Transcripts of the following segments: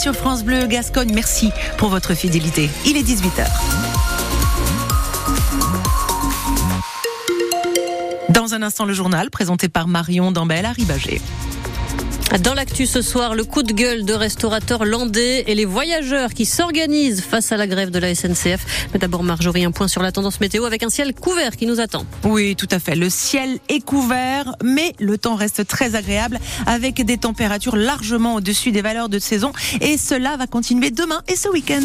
Sur France Bleu Gascogne, merci pour votre fidélité. Il est 18h. Dans un instant, le journal présenté par Marion Dambel à Ribagé. Dans l'actu ce soir, le coup de gueule de restaurateurs landais et les voyageurs qui s'organisent face à la grève de la SNCF. Mais d'abord, Marjorie, un point sur la tendance météo avec un ciel couvert qui nous attend. Oui, tout à fait. Le ciel est couvert, mais le temps reste très agréable avec des températures largement au-dessus des valeurs de saison. Et cela va continuer demain et ce week-end.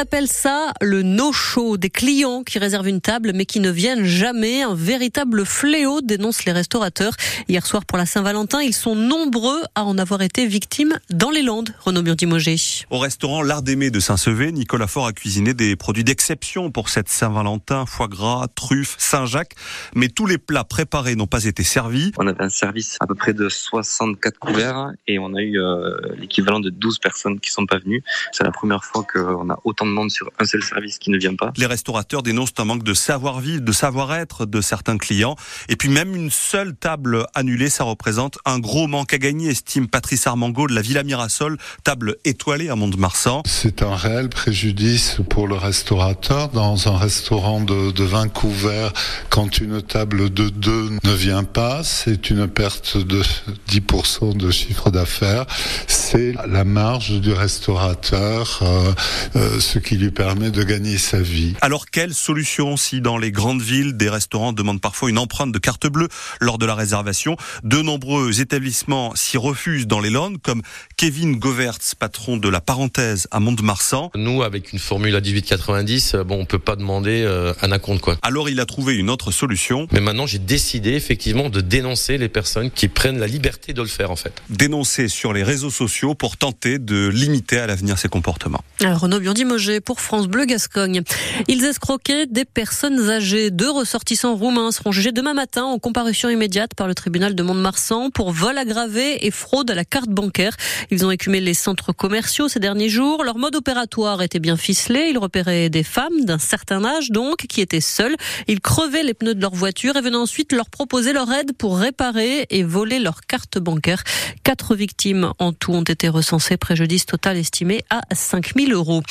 On appelle ça le no-show, des clients qui réservent une table mais qui ne viennent jamais. Un véritable fléau, dénoncent les restaurateurs. Hier soir pour la Saint-Valentin, ils sont nombreux à en avoir été victimes dans les Landes. Renaud Biondimogé. Au restaurant L'Art d'aimer de Saint-Sevé, Nicolas Faure a cuisiné des produits d'exception pour cette Saint-Valentin, foie gras, truffes, Saint-Jacques. Mais tous les plats préparés n'ont pas été servis. On avait un service à peu près de 64 couverts et on a eu euh, l'équivalent de 12 personnes qui sont pas venues. C'est la première fois qu'on a autant demande sur un seul service qui ne vient pas. Les restaurateurs dénoncent un manque de savoir-vivre, de savoir-être de certains clients. Et puis même une seule table annulée, ça représente un gros manque à gagner, estime Patrice Armango de la Villa Mirasol, table étoilée à Mont-de-Marsan. C'est un réel préjudice pour le restaurateur. Dans un restaurant de, de 20 couverts, quand une table de 2 ne vient pas, c'est une perte de 10% de chiffre d'affaires. C'est la marge du restaurateur. Euh, euh, ce qui lui permet de gagner sa vie. Alors quelle solution si dans les grandes villes, des restaurants demandent parfois une empreinte de carte bleue lors de la réservation? De nombreux établissements s'y refusent dans les Landes, comme Kevin Govertz, patron de la parenthèse à Mont-de-Marsan. Nous, avec une formule à 18,90, euh, bon, on peut pas demander euh, un acompte, quoi. Alors il a trouvé une autre solution. Mais maintenant, j'ai décidé effectivement de dénoncer les personnes qui prennent la liberté de le faire, en fait. Dénoncer sur les réseaux sociaux pour tenter de limiter à l'avenir ces comportements. Alors Renaud Biondi pour France Bleu Gascogne. Ils escroquaient des personnes âgées. Deux ressortissants roumains seront jugés demain matin en comparution immédiate par le tribunal de Mont-de-Marsan pour vol aggravé et fraude à la carte bancaire. Ils ont écumé les centres commerciaux ces derniers jours. Leur mode opératoire était bien ficelé. Ils repéraient des femmes d'un certain âge donc qui étaient seules. Ils crevaient les pneus de leur voiture et venaient ensuite leur proposer leur aide pour réparer et voler leur carte bancaire. Quatre victimes en tout ont été recensées. Préjudice total estimé à 5000 euros.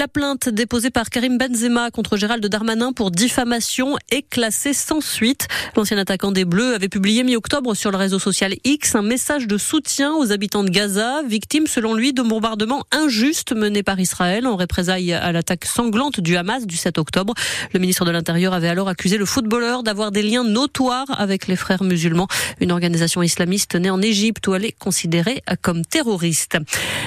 La plainte déposée par Karim Benzema contre Gérald Darmanin pour diffamation est classée sans suite. L'ancien attaquant des Bleus avait publié mi-octobre sur le réseau social X un message de soutien aux habitants de Gaza, victimes selon lui de bombardements injustes menés par Israël en représailles à l'attaque sanglante du Hamas du 7 octobre. Le ministre de l'Intérieur avait alors accusé le footballeur d'avoir des liens notoires avec les frères musulmans, une organisation islamiste née en Égypte où elle est considérée comme terroriste.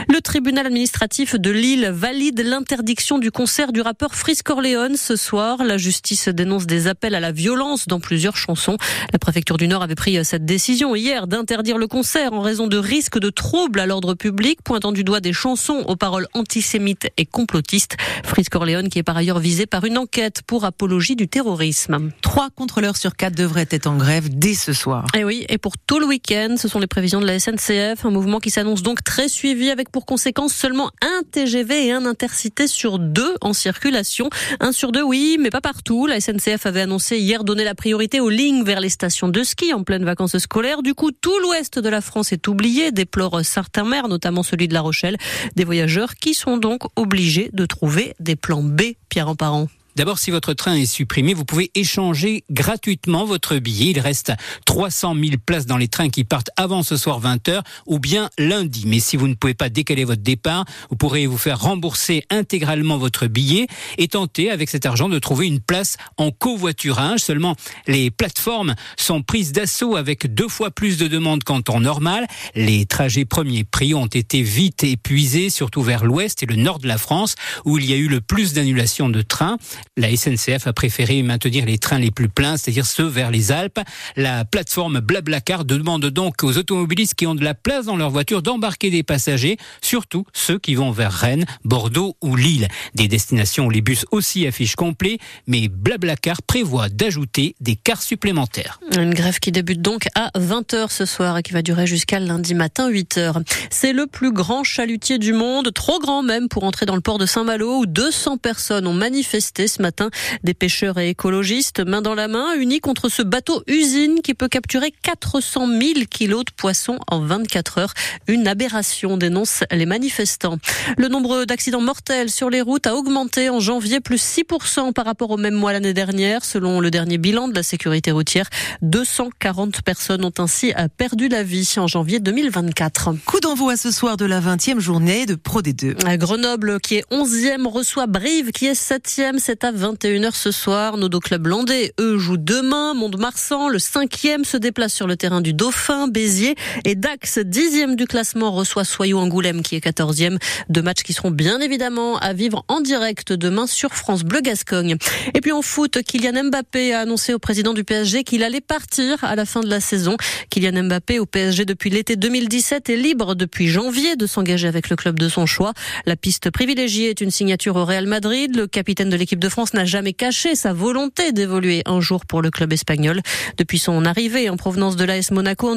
Le tribunal administratif de Lille valide l'interdiction interdiction du concert du rappeur Frisk Corleone ce soir. La justice dénonce des appels à la violence dans plusieurs chansons. La préfecture du Nord avait pris cette décision hier d'interdire le concert en raison de risques de troubles à l'ordre public, pointant du doigt des chansons aux paroles antisémites et complotistes. Frisk Corleone qui est par ailleurs visé par une enquête pour apologie du terrorisme. Trois contrôleurs sur quatre devraient être en grève dès ce soir. Et oui, et pour tout le week-end, ce sont les prévisions de la SNCF, un mouvement qui s'annonce donc très suivi avec pour conséquence seulement un TGV et un intercité sur deux en circulation. Un sur deux, oui, mais pas partout. La SNCF avait annoncé hier donner la priorité aux lignes vers les stations de ski en pleine vacances scolaires. Du coup, tout l'ouest de la France est oublié, déplore certains notamment celui de La Rochelle. Des voyageurs qui sont donc obligés de trouver des plans B, Pierre en parent. D'abord, si votre train est supprimé, vous pouvez échanger gratuitement votre billet. Il reste 300 000 places dans les trains qui partent avant ce soir 20h ou bien lundi. Mais si vous ne pouvez pas décaler votre départ, vous pourrez vous faire rembourser intégralement votre billet et tenter avec cet argent de trouver une place en covoiturage. Seulement, les plateformes sont prises d'assaut avec deux fois plus de demandes qu'en temps normal. Les trajets premiers prix ont été vite épuisés, surtout vers l'ouest et le nord de la France, où il y a eu le plus d'annulations de trains. La SNCF a préféré maintenir les trains les plus pleins, c'est-à-dire ceux vers les Alpes. La plateforme Blablacar demande donc aux automobilistes qui ont de la place dans leur voiture d'embarquer des passagers, surtout ceux qui vont vers Rennes, Bordeaux ou Lille. Des destinations où les bus aussi affichent complet, mais Blablacar prévoit d'ajouter des cars supplémentaires. Une grève qui débute donc à 20h ce soir et qui va durer jusqu'à lundi matin 8h. C'est le plus grand chalutier du monde, trop grand même pour entrer dans le port de Saint-Malo où 200 personnes ont manifesté ce matin. Des pêcheurs et écologistes, main dans la main, unis contre ce bateau usine qui peut capturer 400 000 kilos de poissons en 24 heures. Une aberration, dénoncent les manifestants. Le nombre d'accidents mortels sur les routes a augmenté en janvier, plus 6% par rapport au même mois l'année dernière. Selon le dernier bilan de la sécurité routière, 240 personnes ont ainsi perdu la vie en janvier 2024. Coup d'envoi ce soir de la 20e journée de Pro D2. À Grenoble, qui est 11e, reçoit Brive, qui est 7e. C'est à 21h ce soir. Nos deux clubs landais, eux, jouent demain. Mont-de-Marsan, le 5e, se déplace sur le terrain du Dauphin, Béziers. Et Dax, 10e du classement, reçoit Soyou-Angoulême, qui est 14e. Deux matchs qui seront bien évidemment à vivre en direct demain sur France Bleu Gascogne. Et puis en foot, Kylian Mbappé a annoncé au président du PSG qu'il allait partir à la fin de la saison. Kylian Mbappé au PSG depuis l'été 2017 est libre depuis janvier de s'engager avec le club de son choix. La piste privilégiée est une signature au Real Madrid. Le capitaine de l'équipe de France n'a jamais caché sa volonté d'évoluer un jour pour le club espagnol. Depuis son arrivée en provenance de l'AS Monaco en